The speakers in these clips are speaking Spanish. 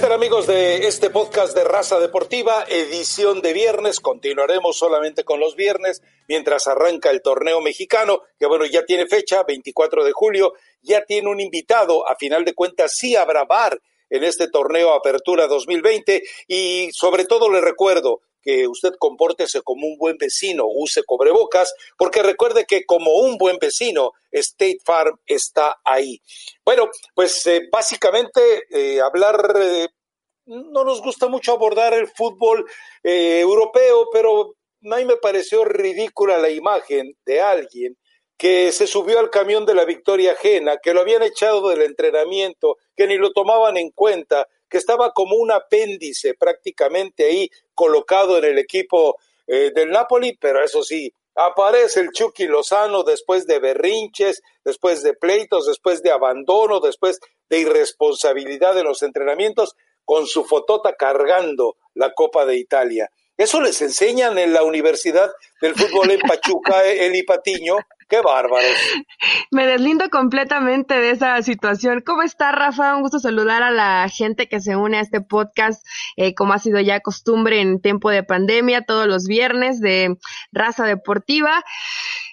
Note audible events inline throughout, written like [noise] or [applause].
tal amigos de este podcast de Raza Deportiva, edición de viernes? Continuaremos solamente con los viernes mientras arranca el torneo mexicano, que bueno, ya tiene fecha, 24 de julio, ya tiene un invitado, a final de cuentas sí habrá bar en este torneo Apertura 2020 y sobre todo le recuerdo que usted compórtese como un buen vecino, use cobrebocas, porque recuerde que como un buen vecino, State Farm está ahí. Bueno, pues eh, básicamente eh, hablar, eh, no nos gusta mucho abordar el fútbol europeo, pero a mí me pareció ridícula la imagen de alguien que se subió al camión de la victoria ajena, que lo habían echado del entrenamiento, que ni lo tomaban en cuenta, que estaba como un apéndice prácticamente ahí colocado en el equipo eh, del Napoli, pero eso sí, aparece el Chucky Lozano después de berrinches, después de pleitos, después de abandono, después de irresponsabilidad en los entrenamientos, con su fotota cargando la Copa de Italia. Eso les enseñan en la Universidad del Fútbol en Pachuca, [laughs] Eli Patiño, Qué bárbaro. Me deslindo completamente de esa situación. ¿Cómo está, Rafa? Un gusto saludar a la gente que se une a este podcast, eh, como ha sido ya costumbre en tiempo de pandemia, todos los viernes de Raza Deportiva.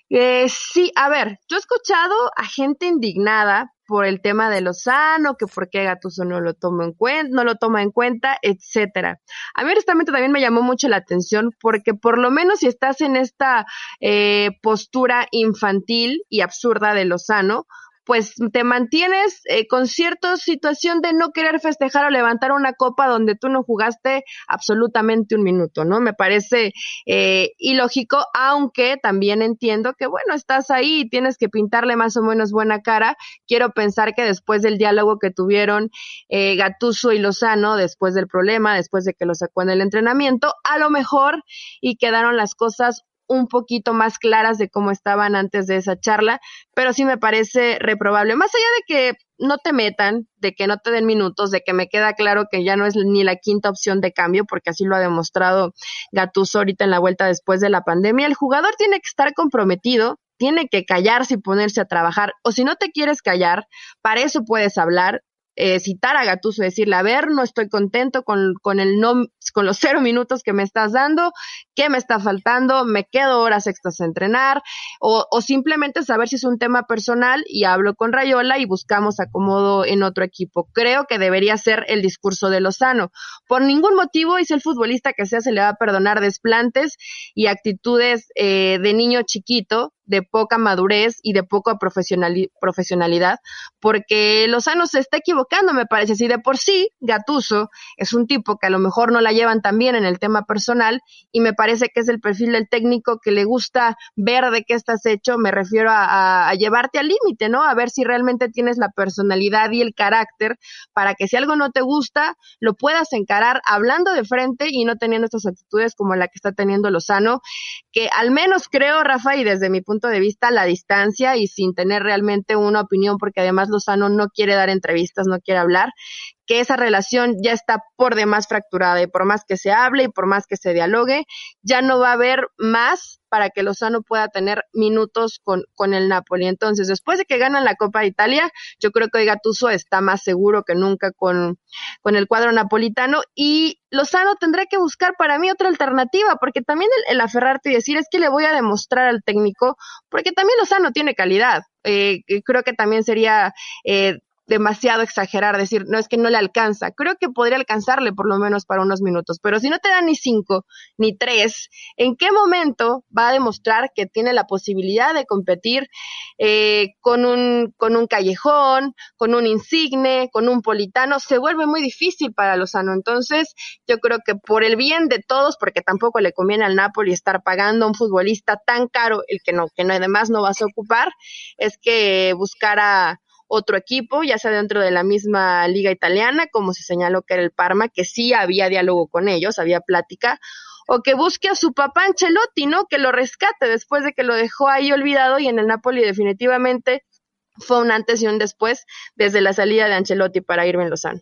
Eh, sí, a ver, yo he escuchado a gente indignada por el tema de Lozano, que por qué Gatuso no lo toma en cuenta, no lo toma en cuenta, etcétera. A mí honestamente también me llamó mucho la atención porque por lo menos si estás en esta eh, postura infantil y absurda de Lozano, pues te mantienes eh, con cierta situación de no querer festejar o levantar una copa donde tú no jugaste absolutamente un minuto, ¿no? Me parece eh, ilógico, aunque también entiendo que, bueno, estás ahí y tienes que pintarle más o menos buena cara. Quiero pensar que después del diálogo que tuvieron eh, Gatuso y Lozano, después del problema, después de que lo sacó en el entrenamiento, a lo mejor y quedaron las cosas un poquito más claras de cómo estaban antes de esa charla, pero sí me parece reprobable. Más allá de que no te metan, de que no te den minutos, de que me queda claro que ya no es ni la quinta opción de cambio, porque así lo ha demostrado Gattuso ahorita en la vuelta después de la pandemia. El jugador tiene que estar comprometido, tiene que callarse y ponerse a trabajar, o si no te quieres callar, para eso puedes hablar, eh, citar a Gatuso, decirle, a ver, no estoy contento con, con, el no, con los [laughs] cero minutos que me estás dando, qué me está faltando, me quedo horas extras a entrenar, o, o simplemente saber si es un tema personal y hablo con Rayola y buscamos acomodo en otro equipo. Creo que debería ser el discurso de Lozano. Por ningún motivo, y el futbolista que sea, se le va a perdonar desplantes y actitudes eh, de niño chiquito, de poca madurez y de poca profesionalidad, porque Lozano se está equivocando, me parece. Si de por sí Gatuso es un tipo que a lo mejor no la llevan tan bien en el tema personal y me parece que es el perfil del técnico que le gusta ver de qué estás hecho, me refiero a, llevarte al límite, ¿no? A ver si realmente tienes la personalidad y el carácter para que si algo no te gusta, lo puedas encarar hablando de frente y no teniendo estas actitudes como la que está teniendo Lozano, que al menos creo, Rafa, y desde mi punto de vista la distancia y sin tener realmente una opinión, porque además Lozano no quiere dar entrevistas, no quiere hablar, que esa relación ya está por demás fracturada y por más que se hable y por más que se dialogue, ya no va a haber más para que Lozano pueda tener minutos con, con el Napoli. Entonces, después de que ganan la Copa de Italia, yo creo que hoy Gattuso está más seguro que nunca con, con el cuadro napolitano y Lozano tendrá que buscar para mí otra alternativa, porque también el, aferrarte y decir es que le voy a demostrar al técnico, porque también Lozano tiene calidad. Eh, creo que también sería eh, demasiado exagerar, decir, no es que no le alcanza. Creo que podría alcanzarle por lo menos para unos minutos, pero si no te da ni cinco, ni tres, ¿en qué momento va a demostrar que tiene la posibilidad de competir eh, con, un, con un callejón, con un insigne, con un politano? Se vuelve muy difícil para Lozano. Entonces, yo creo que por el bien de todos, porque tampoco le conviene al Napoli estar pagando a un futbolista tan caro, el que no, que no, además no vas a ocupar, es que buscara otro equipo, ya sea dentro de la misma liga italiana, como se señaló que era el Parma, que sí había diálogo con ellos, había plática, o que busque a su papá Ancelotti, ¿no? Que lo rescate después de que lo dejó ahí olvidado y en el Napoli definitivamente fue un antes y un después desde la salida de Ancelotti para Irving Lozano.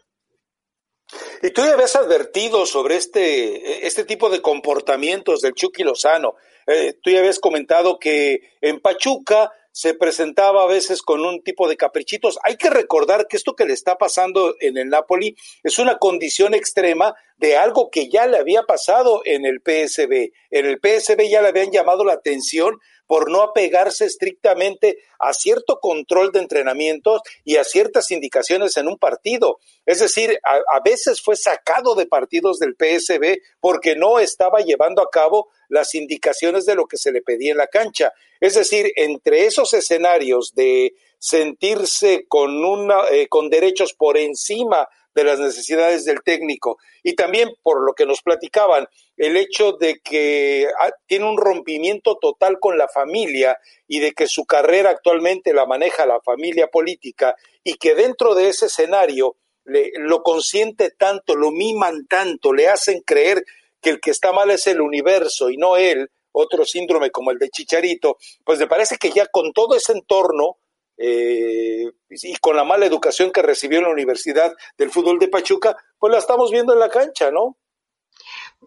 Y tú ya habías advertido sobre este, este tipo de comportamientos del Chucky Lozano. Eh, tú ya habías comentado que en Pachuca se presentaba a veces con un tipo de caprichitos. Hay que recordar que esto que le está pasando en el Napoli es una condición extrema de algo que ya le había pasado en el PSB. En el PSB ya le habían llamado la atención por no apegarse estrictamente a cierto control de entrenamientos y a ciertas indicaciones en un partido. Es decir, a, veces fue sacado de partidos del PSB porque no estaba llevando a cabo las indicaciones de lo que se le pedía en la cancha. Es decir, entre esos escenarios de sentirse con, una, eh, con derechos por encima de las necesidades del técnico y también por lo que nos platicaban, el hecho de que ah, tiene un rompimiento total con la familia y de que su carrera actualmente la maneja la familia política y que dentro de ese escenario lo consiente tanto, lo miman tanto, le hacen creer que el que está mal es el universo y no él, otro síndrome como el de Chicharito, pues me parece que ya con todo ese entorno eh, y con la mala educación que recibió en la Universidad del Fútbol de Pachuca, pues la estamos viendo en la cancha, ¿no?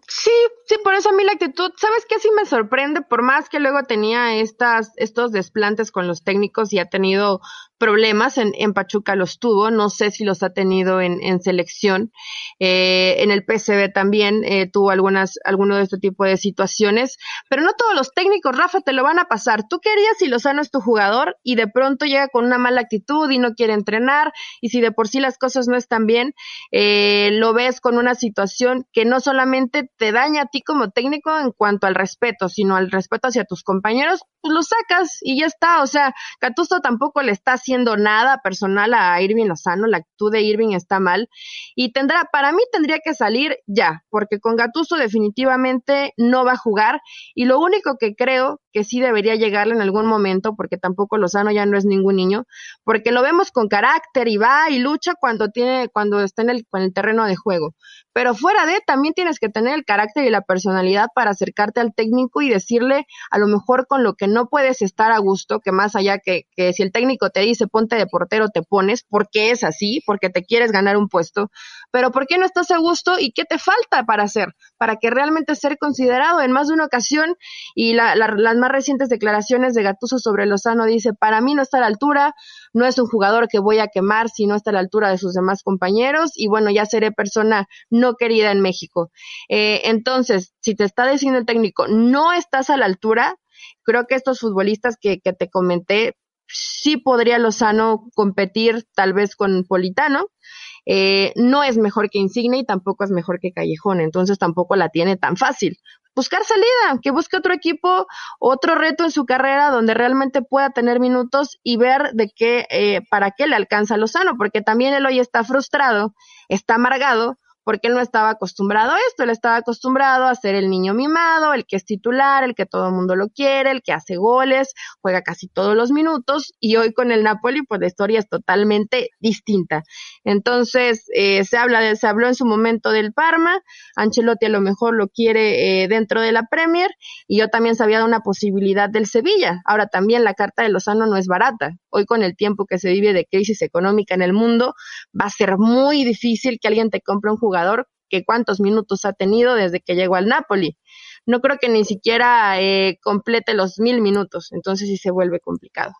Sí, sí, por eso a mí la actitud, ¿sabes qué? Sí me sorprende, por más que luego tenía estas, estos desplantes con los técnicos y ha tenido problemas, en, Pachuca los tuvo, no sé si los ha tenido en, en selección, eh, en el PCB también eh, tuvo algunas, alguno de este tipo de situaciones, pero no todos los técnicos, Rafa, te lo van a pasar. Tú querías si Lozano es tu jugador y de pronto llega con una mala actitud y no quiere entrenar y si de por sí las cosas no están bien, eh, lo ves con una situación que no solamente te daña a ti como técnico en cuanto al respeto, sino al respeto hacia tus compañeros, pues lo sacas y ya está. O sea, Catusto tampoco le está haciendo nada personal a Irving Lozano, la actitud de Irving está mal y tendrá, para mí tendría que salir ya, porque con Gatuso definitivamente no va a jugar y lo único que creo que sí debería llegarle en algún momento, porque tampoco Lozano ya no es ningún niño, porque lo vemos con carácter y va y lucha cuando tiene, cuando está en el, en el terreno de juego. Pero fuera de, también tienes que tener el carácter y la personalidad para acercarte al técnico y decirle a lo mejor con lo que no puedes estar a gusto, que más allá que, que si el técnico te dice ponte de portero, te pones, porque es así, porque te quieres ganar un puesto, pero ¿por qué no estás a gusto y qué te falta para hacer? Para que realmente ser considerado en más de una ocasión y la, la, las más recientes declaraciones de Gatuso sobre Lozano dice, para mí no está a la altura, no es un jugador que voy a quemar si no está a la altura de sus demás compañeros y bueno, ya seré persona no querida en México. Eh, entonces, si te está diciendo el técnico, no estás a la altura, creo que estos futbolistas que, que te comenté, sí podría Lozano competir tal vez con Politano. Eh, no es mejor que Insigne y tampoco es mejor que Callejón, entonces tampoco la tiene tan fácil buscar salida, que busque otro equipo, otro reto en su carrera donde realmente pueda tener minutos y ver de qué, eh, para qué le alcanza Lozano, porque también él hoy está frustrado, está amargado, porque él no estaba acostumbrado a esto, él estaba acostumbrado a ser el niño mimado, el que es titular, el que todo el mundo lo quiere, el que hace goles, juega casi todos los minutos y hoy con el Napoli pues la historia es totalmente distinta. Entonces eh, se habla de, se habló en su momento del Parma, Ancelotti a lo mejor lo quiere eh, dentro de la Premier y yo también sabía de una posibilidad del Sevilla. Ahora también la carta de Lozano no es barata. Hoy con el tiempo que se vive de crisis económica en el mundo va a ser muy difícil que alguien te compre un jugador que cuántos minutos ha tenido desde que llegó al Napoli. No creo que ni siquiera eh, complete los mil minutos, entonces sí se vuelve complicado.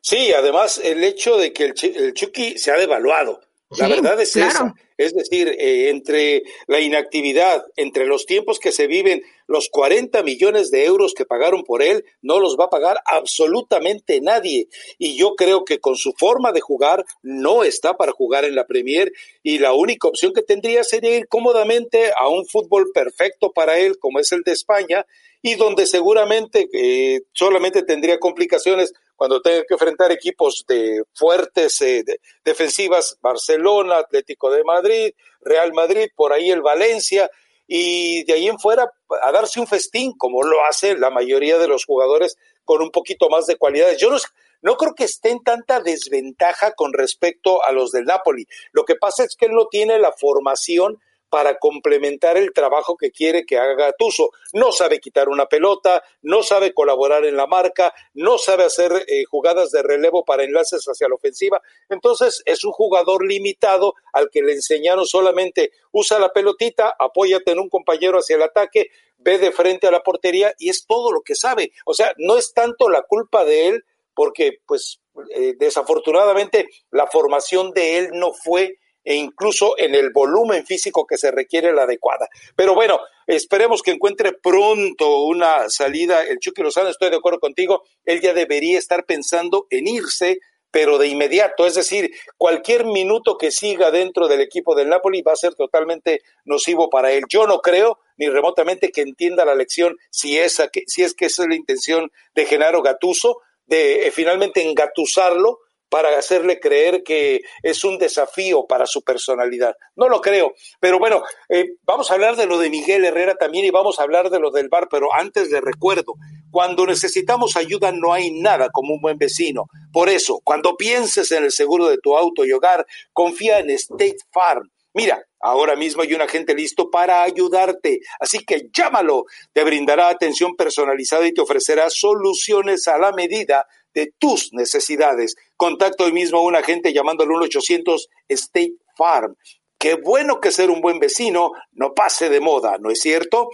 Sí, además el hecho de que el, el Chucky se ha devaluado. La verdad es esa. Es decir, eh, entre la inactividad, entre los tiempos que se viven, los 40 millones de euros que pagaron por él, no los va a pagar absolutamente nadie. Y yo creo que con su forma de jugar, no está para jugar en la Premier y la única opción que tendría sería ir cómodamente a un fútbol perfecto para él, como es el de España, y donde seguramente eh, solamente tendría complicaciones cuando tenga que enfrentar equipos de fuertes eh, defensivas, Barcelona, Atlético de Madrid, Real Madrid, por ahí el Valencia, y de ahí en fuera a darse un festín, como lo hace la mayoría de los jugadores con un poquito más de cualidades. Yo no, no creo que esté en tanta desventaja con respecto a los del Napoli. Lo que pasa es que él no tiene la formación para complementar el trabajo que quiere que haga Gatuso. No sabe quitar una pelota, no sabe colaborar en la marca, no sabe hacer eh, jugadas de relevo para enlaces hacia la ofensiva. Entonces es un jugador limitado al que le enseñaron solamente usa la pelotita, apóyate en un compañero hacia el ataque, ve de frente a la portería y es todo lo que sabe. O sea, no es tanto la culpa de él porque pues eh, desafortunadamente la formación de él no fue e incluso en el volumen físico que se requiere la adecuada. Pero bueno, esperemos que encuentre pronto una salida. El Chucky Lozano, estoy de acuerdo contigo, él ya debería estar pensando en irse pero de inmediato, es decir, cualquier minuto que siga dentro del equipo del Napoli va a ser totalmente nocivo para él. Yo no creo ni remotamente que entienda la lección si, esa, si es que esa es la intención de Genaro Gatuso, de eh, finalmente engatusarlo para hacerle creer que es un desafío para su personalidad. No lo creo. Pero bueno, eh, vamos a hablar de lo de Miguel Herrera también y vamos a hablar de lo del bar, pero antes le recuerdo, cuando necesitamos ayuda no hay nada como un buen vecino. Por eso, cuando pienses en el seguro de tu auto y hogar, confía en State Farm. Mira, ahora mismo hay un agente listo para ayudarte, así que llámalo. Te brindará atención personalizada y te ofrecerá soluciones a la medida de tus necesidades. Contacta hoy mismo a un agente llamando al 1-800 State Farm. Qué bueno que ser un buen vecino no pase de moda, ¿no es cierto?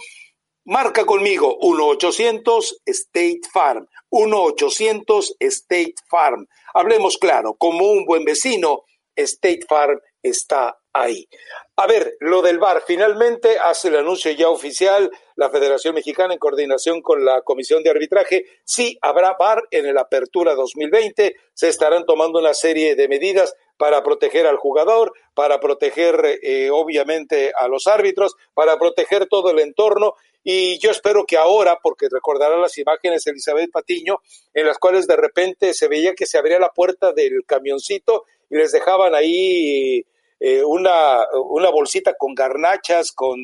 Marca conmigo 1-800 State Farm. 1-800 State Farm. Hablemos claro, como un buen vecino, State Farm está ahí. A ver, lo del VAR. Finalmente hace el anuncio ya oficial la Federación Mexicana en coordinación con la Comisión de Arbitraje. Sí, habrá VAR en el Apertura 2020. Se estarán tomando una serie de medidas para proteger al jugador, para proteger eh, obviamente a los árbitros, para proteger todo el entorno. Y yo espero que ahora, porque recordarán las imágenes Elizabeth Patiño, en las cuales de repente se veía que se abría la puerta del camioncito y les dejaban ahí eh, una, una bolsita con garnachas, con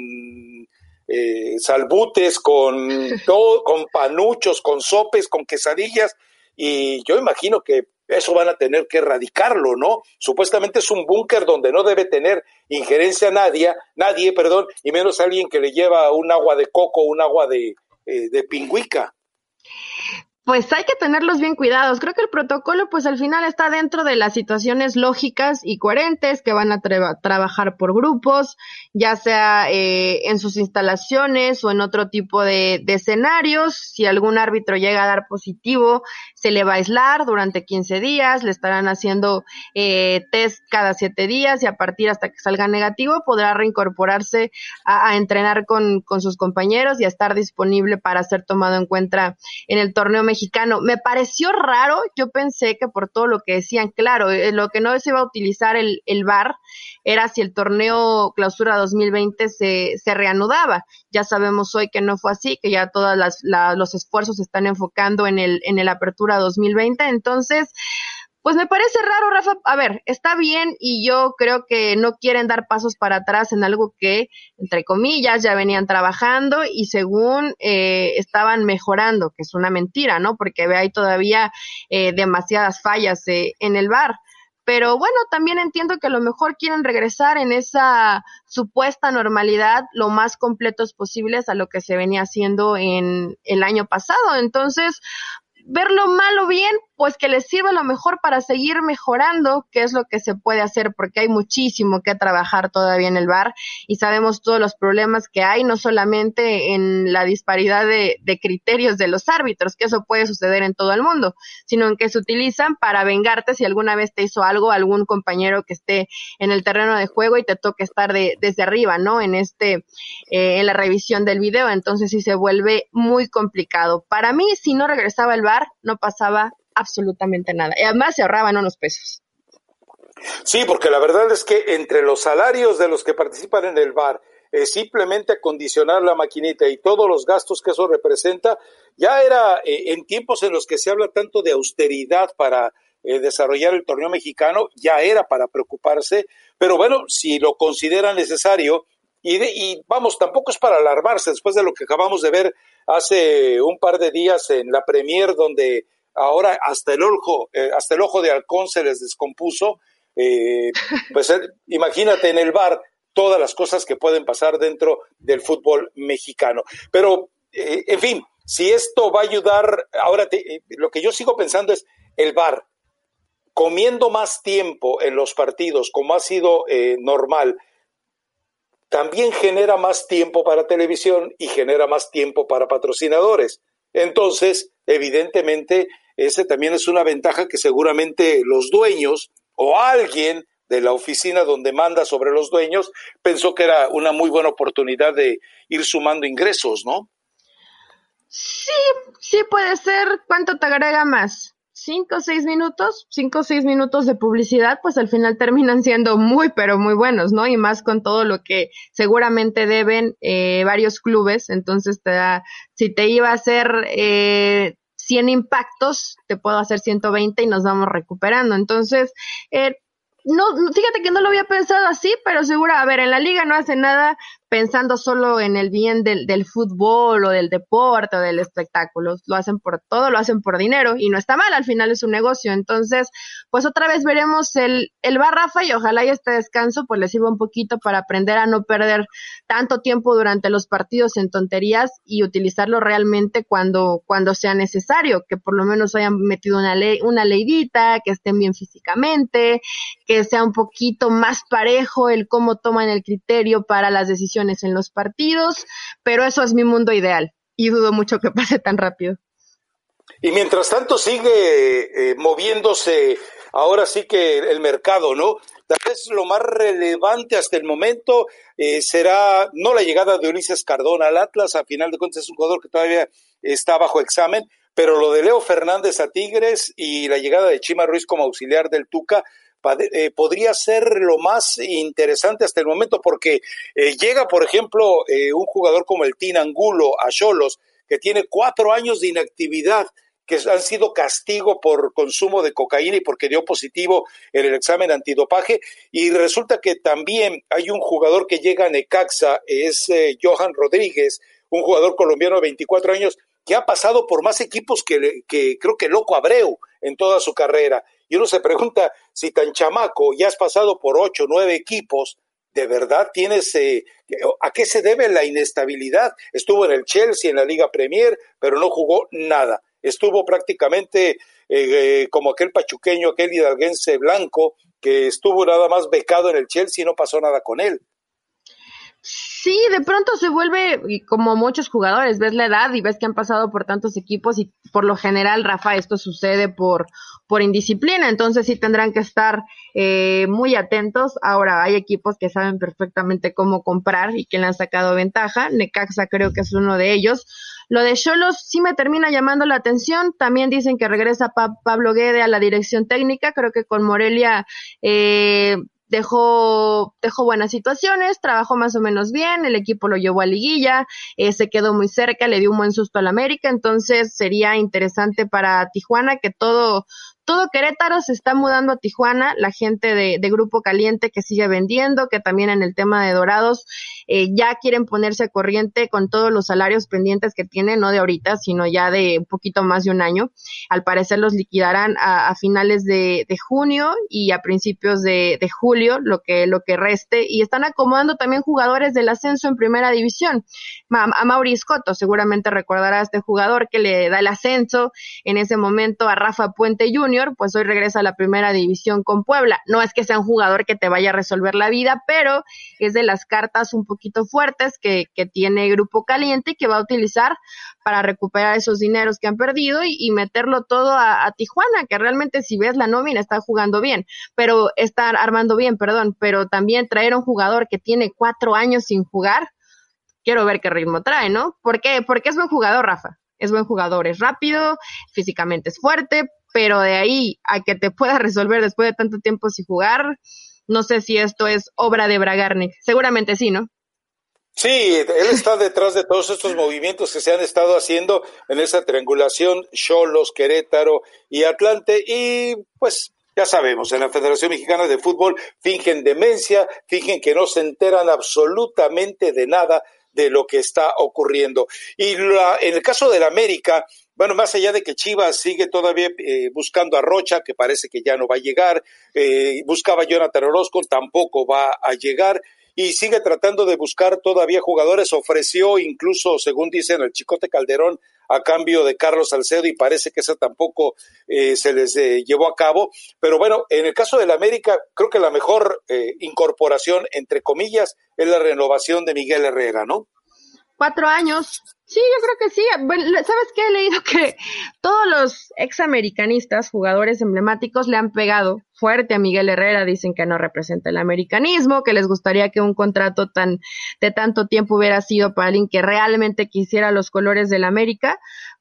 eh, salbutes, con [laughs] todo, con panuchos, con sopes, con quesadillas, y yo imagino que eso van a tener que erradicarlo, ¿no? Supuestamente es un búnker donde no debe tener injerencia nadie, nadie, perdón, y menos alguien que le lleva un agua de coco, un agua de, eh, de pingüica pues hay que tenerlos bien cuidados. Creo que el protocolo, pues al final está dentro de las situaciones lógicas y coherentes que van a trabajar por grupos, ya sea eh, en sus instalaciones o en otro tipo de, escenarios. Si algún árbitro llega a dar positivo, se le va a aislar durante 15 días, le estarán haciendo eh, test cada 7 días y a partir hasta que salga negativo podrá reincorporarse a, entrenar con, con sus compañeros y a estar disponible para ser tomado en cuenta en el torneo mexicano mexicano. Me pareció raro, yo pensé que por todo lo que decían, claro, eh, lo que no se iba a utilizar el, el VAR era si el torneo clausura 2020 se, se reanudaba. Ya sabemos hoy que no fue así, que ya todos los esfuerzos se están enfocando en el, en el apertura 2020. Entonces, pues me parece raro, Rafa. A ver, está bien y yo creo que no quieren dar pasos para atrás en algo que, entre comillas, ya venían trabajando y según eh, estaban mejorando, que es una mentira, ¿no? Porque hay todavía eh, demasiadas fallas eh, en el bar. Pero bueno, también entiendo que a lo mejor quieren regresar en esa supuesta normalidad lo más completos posibles a lo que se venía haciendo en el año pasado. Entonces, verlo malo bien, pues que les sirva lo mejor para seguir mejorando, qué es lo que se puede hacer, porque hay muchísimo que trabajar todavía en el bar y sabemos todos los problemas que hay, no solamente en la disparidad de, criterios de los árbitros, que eso puede suceder en todo el mundo, sino en que se utilizan para vengarte si alguna vez te hizo algo algún compañero que esté en el terreno de juego y te toque estar de, desde arriba, ¿no? En este, eh, en la revisión del video, entonces sí se vuelve muy complicado. Para mí, si no regresaba el bar, no pasaba absolutamente nada. Y además se ahorraban unos pesos. Sí, porque la verdad es que entre los salarios de los que participan en el bar, eh, simplemente acondicionar la maquinita y todos los gastos que eso representa, ya era eh, en tiempos en los que se habla tanto de austeridad para eh, desarrollar el torneo mexicano, ya era para preocuparse, pero bueno, si lo considera necesario, y, y vamos, tampoco es para alarmarse después de lo que acabamos de ver hace un par de días en la Premier, donde ahora hasta el ojo, eh, hasta el ojo de halcón se les descompuso. Eh, [laughs] pues eh, imagínate en el bar todas las cosas que pueden pasar dentro del fútbol mexicano. Pero, en fin, si esto va a ayudar, ahora lo que yo sigo pensando es el bar comiendo más tiempo en los partidos, como ha sido normal, también genera más tiempo para televisión y genera más tiempo para patrocinadores. Entonces, evidentemente, ese también es una ventaja que seguramente los dueños o alguien de la oficina donde manda sobre los dueños pensó que era una muy buena oportunidad de ir sumando ingresos, ¿no? Sí, sí puede ser. ¿Cuánto te agrega más? cinco o seis minutos, cinco o seis minutos de publicidad, pues al final terminan siendo muy, pero muy buenos, ¿no? Y más con todo lo que seguramente deben eh, varios clubes, entonces te si te iba a hacer eh, 100 impactos, te puedo hacer 120 y nos vamos recuperando. Entonces, eh, no, fíjate que no lo había pensado así, pero seguro, a ver, en la liga no hace nada pensando solo en el bien del, fútbol o del deporte o del espectáculo. Lo hacen por todo, lo hacen por dinero y no está mal, al final es un negocio. Entonces, pues otra vez veremos el, el bar Rafa y ojalá y este descanso pues les sirva un poquito para aprender a no perder tanto tiempo durante los partidos en tonterías y utilizarlo realmente cuando, cuando sea necesario, que por lo menos hayan metido una ley, una leidita, que estén bien físicamente, que sea un poquito más parejo el cómo toman el criterio para las decisiones en los partidos, pero eso es mi mundo ideal y dudo mucho que [laughs] pase tan rápido. Y mientras tanto sigue eh, moviéndose ahora sí que el mercado, ¿no? Tal vez lo más relevante hasta el momento eh, será no la llegada de Ulises Cardona al Atlas, a final de cuentas es un jugador que todavía está bajo examen, pero lo de Leo Fernández a Tigres y la llegada de Chima Ruiz como auxiliar del Tuca, eh, podría ser lo más interesante hasta el momento porque eh, llega, por ejemplo, eh, un jugador como el Tin Angulo a Cholos, que tiene cuatro años de inactividad que han sido castigo por consumo de cocaína y porque dio positivo en el examen antidopaje. Y resulta que también hay un jugador que llega a Necaxa, es Johan Rodríguez, un jugador colombiano de 24 años, que ha pasado por más equipos que, que creo que Loco Abreu en toda su carrera. Y uno se pregunta, si tan chamaco ya has pasado por ocho, nueve equipos, ¿de verdad tienes, eh, a qué se debe la inestabilidad? Estuvo en el Chelsea, en la Liga Premier, pero no jugó nada. Estuvo prácticamente eh, eh, como aquel pachuqueño, aquel hidalguense blanco, que estuvo nada más becado en el Chelsea y no pasó nada con él. Sí, de pronto se vuelve como muchos jugadores, ves la edad y ves que han pasado por tantos equipos y por lo general, Rafa, esto sucede por, por indisciplina, entonces sí tendrán que estar eh, muy atentos. Ahora, hay equipos que saben perfectamente cómo comprar y que le han sacado ventaja, Necaxa creo que es uno de ellos. Lo de Cholos sí me termina llamando la atención, también dicen que regresa Pablo Guede a la dirección técnica, creo que con Morelia... Eh, dejó, dejó buenas situaciones, trabajó más o menos bien, el equipo lo llevó a liguilla, eh, se quedó muy cerca, le dio un buen susto al América, entonces sería interesante para Tijuana que todo, todo Querétaro se está mudando a Tijuana, la gente de, Grupo Caliente que sigue vendiendo, que también en el tema de Dorados eh, ya quieren ponerse a corriente con todos los salarios pendientes que tienen, no de ahorita, sino ya de un poquito más de un año. Al parecer los liquidarán a, finales de, junio y a principios de, julio, lo que, lo que reste, y están acomodando también jugadores del ascenso en primera división. A, Mauri Scotto, seguramente recordará a este jugador que le da el ascenso en ese momento a Rafa Puente Jr., pues hoy regresa a la primera división con Puebla. No es que sea un jugador que te vaya a resolver la vida, pero es de las cartas un poquito fuertes que, tiene Grupo Caliente y que va a utilizar para recuperar esos dineros que han perdido y, meterlo todo a, Tijuana, que realmente si ves la nómina está jugando bien, pero está armando bien, perdón, pero también traer a un jugador que tiene cuatro años sin jugar, quiero ver qué ritmo trae, ¿no? ¿Por qué? Porque es buen jugador, Rafa. Es buen jugador, es rápido, físicamente es fuerte, pero de ahí a que te pueda resolver después de tanto tiempo sin jugar, no sé si esto es obra de Bragarnik. Seguramente sí, ¿no? Sí, él está detrás de todos estos movimientos que se han estado haciendo en esa triangulación Cholos, Querétaro y Atlante y pues ya sabemos, en la Federación Mexicana de Fútbol fingen demencia, fingen que no se enteran absolutamente de nada de lo que está ocurriendo. Y la, en el caso del América, bueno, más allá de que Chivas sigue todavía eh, buscando a Rocha, que parece que ya no va a llegar, eh, buscaba a Jonathan Orozco, tampoco va a llegar, y sigue tratando de buscar todavía jugadores, ofreció incluso, según dicen, el Chicote Calderón a cambio de Carlos Salcedo y parece que eso tampoco eh, se les llevó a cabo. Pero bueno, en el caso del América, creo que la mejor incorporación, entre comillas, es la renovación de Miguel Herrera, ¿no? Cuatro años. Sí, yo creo que sí. ¿Sabes qué? He leído que todos los examericanistas, jugadores emblemáticos, le han pegado fuerte a Miguel Herrera. Dicen que no representa el americanismo, que les gustaría que un contrato tan de tanto tiempo hubiera sido para alguien que realmente quisiera los colores del América.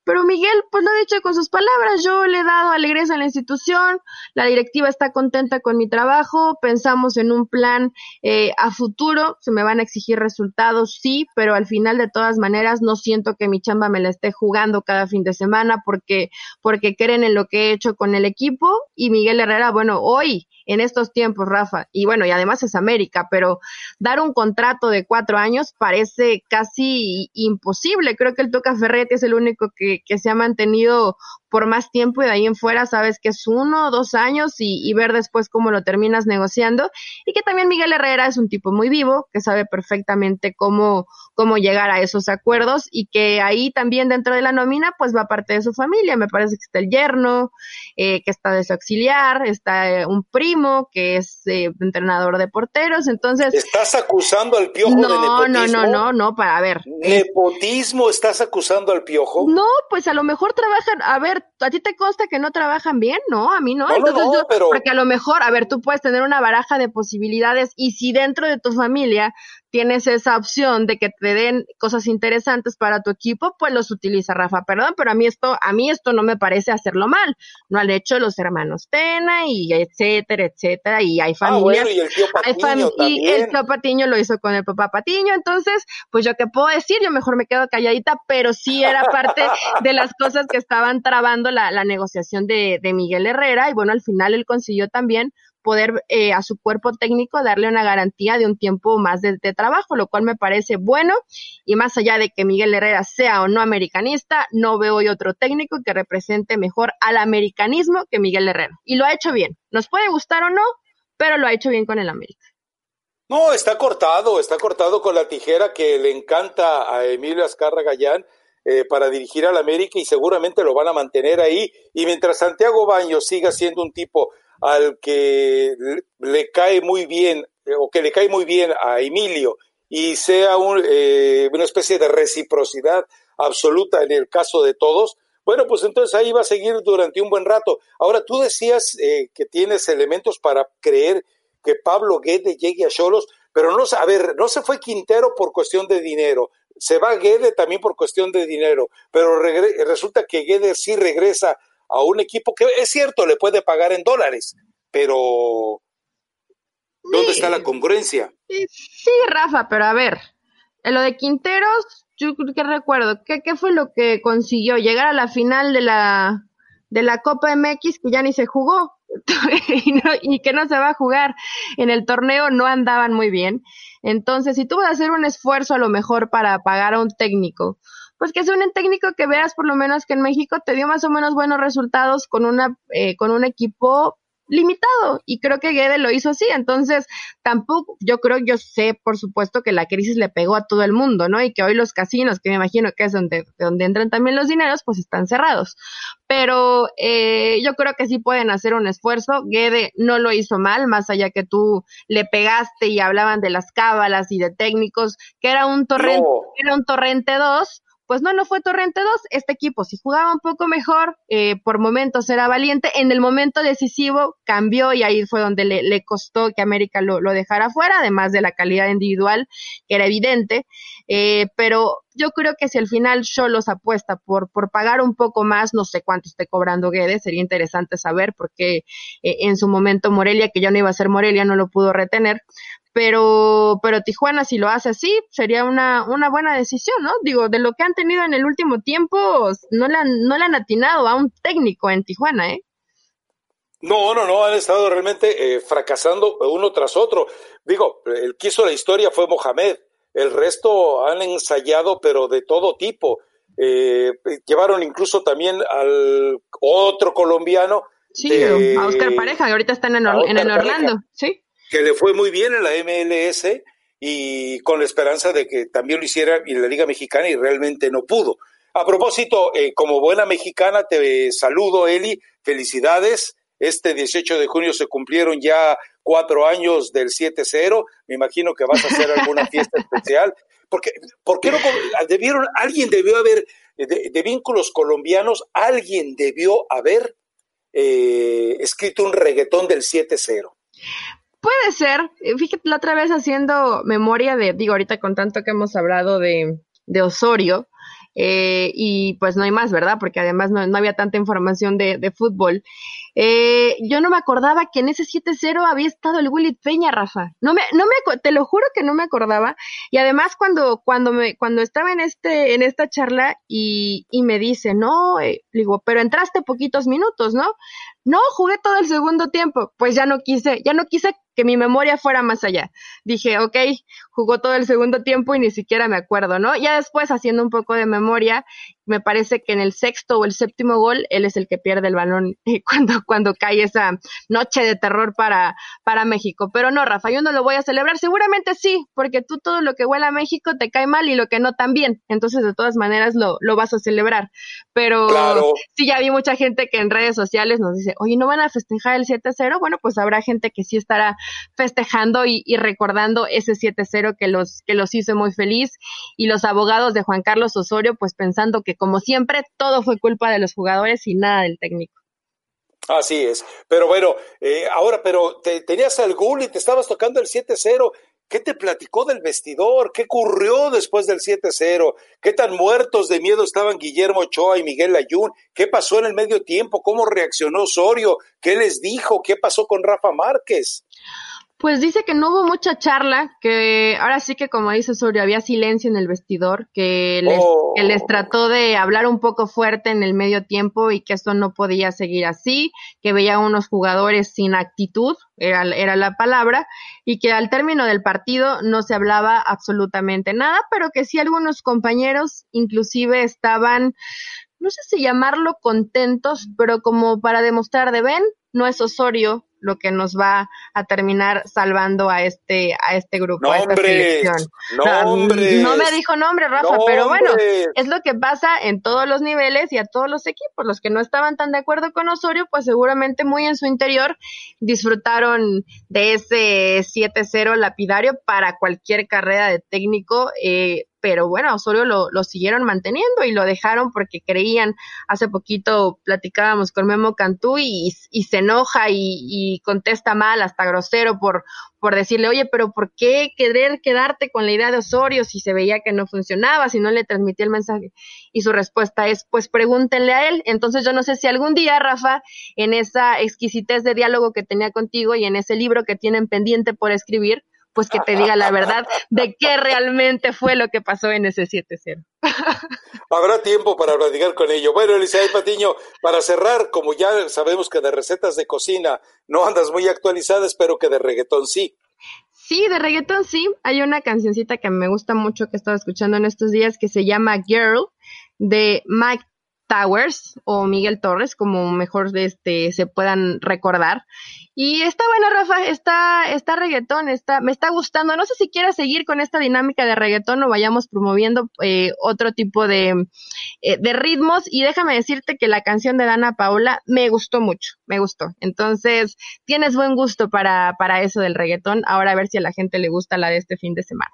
Pero Miguel, pues lo ha dicho con sus palabras, yo le he dado alegría a la institución, la directiva está contenta con mi trabajo, pensamos en un plan eh, a futuro, se me van a exigir resultados, sí, pero al final de todas maneras no siento que mi chamba me la esté jugando cada fin de semana porque, porque creen en lo que he hecho con el equipo y Miguel Herrera, bueno, hoy en estos tiempos, Rafa, y bueno, y además es América, pero dar un contrato de cuatro años parece casi imposible. Creo que el Toca Ferretti es el único que, que, se ha mantenido por más tiempo y de ahí en fuera sabes que es uno o dos años y, ver después cómo lo terminas negociando y que también Miguel Herrera es un tipo muy vivo que sabe perfectamente cómo, cómo llegar a esos acuerdos y que ahí también dentro de la nómina pues va parte de su familia, me parece que está el yerno, eh, que está de su auxiliar, está eh, un primo que es eh, entrenador de porteros, entonces... ¿Estás acusando al piojo no, de nepotismo? No, no, no, no, para ver. ¿Nepotismo estás acusando al piojo? No, pues a lo mejor trabajan, a ver, ¿a ti te consta que no trabajan bien? No, a mí no. Entonces yo, porque a lo mejor, a ver, tú puedes tener una baraja de posibilidades y si dentro de tu familia tienes esa opción de que te den cosas interesantes para tu equipo, pues los utiliza Rafa. Perdón, pero a mí esto, a mí esto no me parece hacerlo mal. No han hecho los hermanos Tena y etcétera, etcétera, y hay familias. Ah, y el tío Patiño Y el tío Patiño lo hizo con el papá Patiño, entonces, pues yo qué puedo decir, yo mejor me quedo calladita, pero sí era parte de las cosas que estaban trabando la, la negociación de, de Miguel Herrera, y bueno, al final él consiguió también poder eh, a su cuerpo técnico darle una garantía de un tiempo más de, trabajo, lo cual me parece bueno y más allá de que Miguel Herrera sea o no americanista, no veo hoy otro técnico que represente mejor al americanismo que Miguel Herrera y lo ha hecho bien. Nos puede gustar o no, pero lo ha hecho bien con el América. No, está cortado, está cortado con la tijera que le encanta a Emilio Azcarra Gallán eh, para dirigir al América y seguramente lo van a mantener ahí. Y mientras Santiago Baños siga siendo un tipo al que le cae muy bien eh, o que le cae muy bien a Emilio y sea eh, una especie de reciprocidad absoluta en el caso de todos, bueno, pues entonces ahí va a seguir durante un buen rato. Ahora, tú decías eh, que tienes elementos para creer que Pablo Guede llegue a Cholos, pero no, a ver, no se fue Quintero por cuestión de dinero, se va Guede también por cuestión de dinero, pero resulta que Guede sí regresa a un equipo que es cierto, le puede pagar en dólares, pero ¿dónde está la congruencia? Sí, Rafa, pero a ver, en lo de Quinteros, yo que recuerdo, ¿qué, ¿qué fue lo que consiguió? Llegar a la final de la, de la Copa MX que ya ni se jugó [laughs] y, y, que no se va a jugar en el torneo no andaban muy bien. Entonces, si tú vas a hacer un esfuerzo a lo mejor para pagar a un técnico, pues que sea un técnico que veas por lo menos que en México te dio más o menos buenos resultados con una eh, con un equipo limitado y creo que Guede lo hizo así, entonces tampoco, yo creo, yo sé por supuesto que la crisis le pegó a todo el mundo, ¿no? Y que hoy los casinos, que me imagino que es donde, donde entran también los dineros, pues están cerrados. Pero eh, yo creo que sí pueden hacer un esfuerzo, Guede no lo hizo mal, más allá que tú le pegaste y hablaban de las cábalas y de técnicos, que era un torrente, era un torrente 2, pues no, no fue Torrente 2. Este equipo, si jugaba un poco mejor, eh, por momentos era valiente. En el momento decisivo cambió y ahí fue donde le, le costó que América lo, dejara fuera, además de la calidad individual, que era evidente. Eh, pero yo creo que si al final los apuesta por, por pagar un poco más, no sé cuánto esté cobrando Guedes, sería interesante saber, porque eh, en su momento Morelia, que ya no iba a ser Morelia, no lo pudo retener pero, pero Tijuana si lo hace así sería una, una buena decisión, ¿no? Digo, de lo que han tenido en el último tiempo, no le han, no le han atinado a un técnico en Tijuana, ¿eh? No, no, no, han estado realmente eh, fracasando uno tras otro. Digo, el que hizo la historia fue Mohamed, el resto han ensayado, pero de todo tipo. Eh, llevaron incluso también al otro colombiano. Sí, a Oscar Pareja, que ahorita están en, en Orlando, ¿sí? Que le fue muy bien en la MLS y con la esperanza de que también lo hiciera en la Liga Mexicana y realmente no pudo. A propósito, eh, como buena mexicana, te saludo, Eli, felicidades. Este 18 de junio se cumplieron ya cuatro años del 7-0. Me imagino que vas a hacer alguna [laughs] fiesta especial. Porque, ¿Por qué no debieron, alguien debió haber, de, vínculos colombianos, alguien debió haber eh, escrito un reggaetón del 7-0? Puede ser. Eh, fíjate, la otra vez haciendo memoria de, digo, ahorita con tanto que hemos hablado de, de Osorio, eh, y pues no hay más, ¿verdad? Porque además no, había tanta información de, de fútbol. Eh, yo no me acordaba que en ese 7-0 había estado el Willy Peña, Rafa. No me, no me, te lo juro que no me acordaba. Y además cuando, cuando me, cuando estaba en este, en esta charla y, y me dice, no, eh, digo, pero entraste poquitos minutos, ¿no? No, jugué todo el segundo tiempo. Pues ya no quise, ya no quise que mi memoria fuera más allá. Dije, ok, jugó todo el segundo tiempo y ni siquiera me acuerdo, ¿no? Ya después, haciendo un poco de memoria, me parece que en el sexto o el séptimo gol, él es el que pierde el balón [laughs] cuando, cuando cae esa noche de terror para, para México. Pero no, Rafa, yo no lo voy a celebrar. Seguramente sí, porque tú todo lo que huele a México te cae mal y lo que no también. Entonces, de todas maneras, lo, lo vas a celebrar. Pero sí, ya vi mucha gente que en redes sociales nos dice, oye, ¿no van a festejar el 7-0? Bueno, pues habrá gente que sí estará festejando y, recordando ese 7-0 que los, que los hizo muy feliz y los abogados de Juan Carlos Osorio pues pensando que como siempre todo fue culpa de los jugadores y nada del técnico. Así es, pero bueno, eh, ahora, pero te, tenías al gol y te estabas tocando el 7-0. ¿Qué te platicó del vestidor? ¿Qué ocurrió después del 7-0? ¿Qué tan muertos de miedo estaban Guillermo Ochoa y Miguel Ayun? ¿Qué pasó en el medio tiempo? ¿Cómo reaccionó Osorio? ¿Qué les dijo? ¿Qué pasó con Rafa Márquez? Pues dice que no hubo mucha charla, que ahora sí que como dice Osorio, había silencio en el vestidor, que les, que les oh. trató de hablar un poco fuerte en el medio tiempo y que esto no podía seguir así, que veía unos jugadores sin actitud, era, era la palabra, y que al término del partido no se hablaba absolutamente nada, pero que sí algunos compañeros inclusive estaban no sé si llamarlo contentos, pero como para demostrar de ven, no es Osorio lo que nos va a terminar salvando a este a este grupo, a esta selección. No, me dijo nombre, Rafa, pero bueno, es lo que pasa en todos los niveles y a todos los equipos. Los que no estaban tan de acuerdo con Osorio, pues seguramente muy en su interior disfrutaron de ese 7-0 lapidario para cualquier carrera de técnico. Eh, pero bueno, Osorio lo, lo, siguieron manteniendo y lo dejaron porque creían, hace poquito platicábamos con Memo Cantú y, y se enoja y, contesta mal, hasta grosero por, por decirle, oye, pero ¿por qué querer quedarte con la idea de Osorio si se veía que no funcionaba, si no le transmitía el mensaje? Y su respuesta es, pues pregúntenle a él. Entonces yo no sé si algún día, Rafa, en esa exquisitez de diálogo que tenía contigo y en ese libro que tienen pendiente por escribir, pues que te diga la verdad de qué realmente fue lo que pasó en ese 7-0. Habrá tiempo para platicar con ello. Bueno, Elizabeth Patiño, para cerrar, como ya sabemos que de recetas de cocina no andas muy actualizada, espero que de reggaetón sí. Sí, de reggaetón sí. Hay una cancioncita que me gusta mucho que he estado escuchando en estos días que se llama Girl de Mike Towers o Miguel Torres, como mejor este, se puedan recordar. Y está bueno, Rafa, está, está reggaetón, está, me está gustando. No sé si quieras seguir con esta dinámica de reggaetón o vayamos promoviendo eh, otro tipo de, eh, de ritmos. Y déjame decirte que la canción de Dana Paola me gustó mucho, me gustó. Entonces, tienes buen gusto para, para eso del reggaetón. Ahora a ver si a la gente le gusta la de este fin de semana.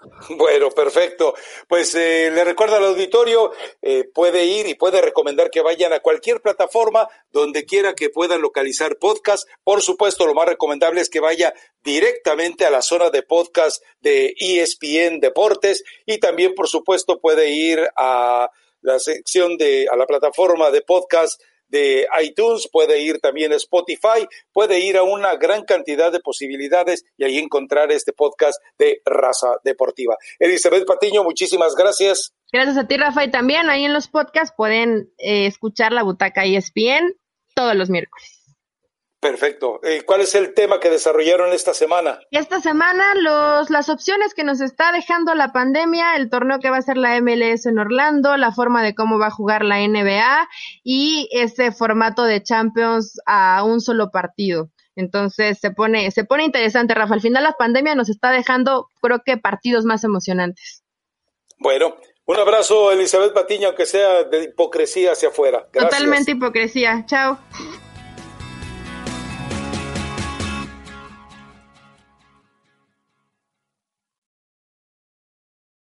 [laughs] Bueno, perfecto. Pues eh, le recuerdo al auditorio, eh, puede ir y puede recomendar que vayan a cualquier plataforma donde quiera que puedan localizar podcast. Por supuesto, lo más recomendable es que vaya directamente a la zona de podcast de ESPN Deportes y también, por supuesto, puede ir a la sección de, a la plataforma de podcast de iTunes, puede ir también a Spotify, puede ir a una gran cantidad de posibilidades y ahí encontrar este podcast de Raza Deportiva. Elizabeth Patiño, muchísimas gracias. Gracias a ti, Rafa, y también ahí en los podcasts pueden eh, escuchar la butaca ESPN todos los miércoles. Perfecto. Eh, ¿Cuál es el tema que desarrollaron esta semana? Esta semana los, las opciones que nos está dejando la pandemia, el torneo que va a ser la MLS en Orlando, la forma de cómo va a jugar la NBA y ese formato de Champions a un solo partido. Entonces se pone, se pone interesante, Rafa. Al final la pandemia nos está dejando, creo que, partidos más emocionantes. Bueno, un abrazo, Elizabeth Patiño, aunque sea de hipocresía hacia afuera. Totalmente hipocresía. Chao.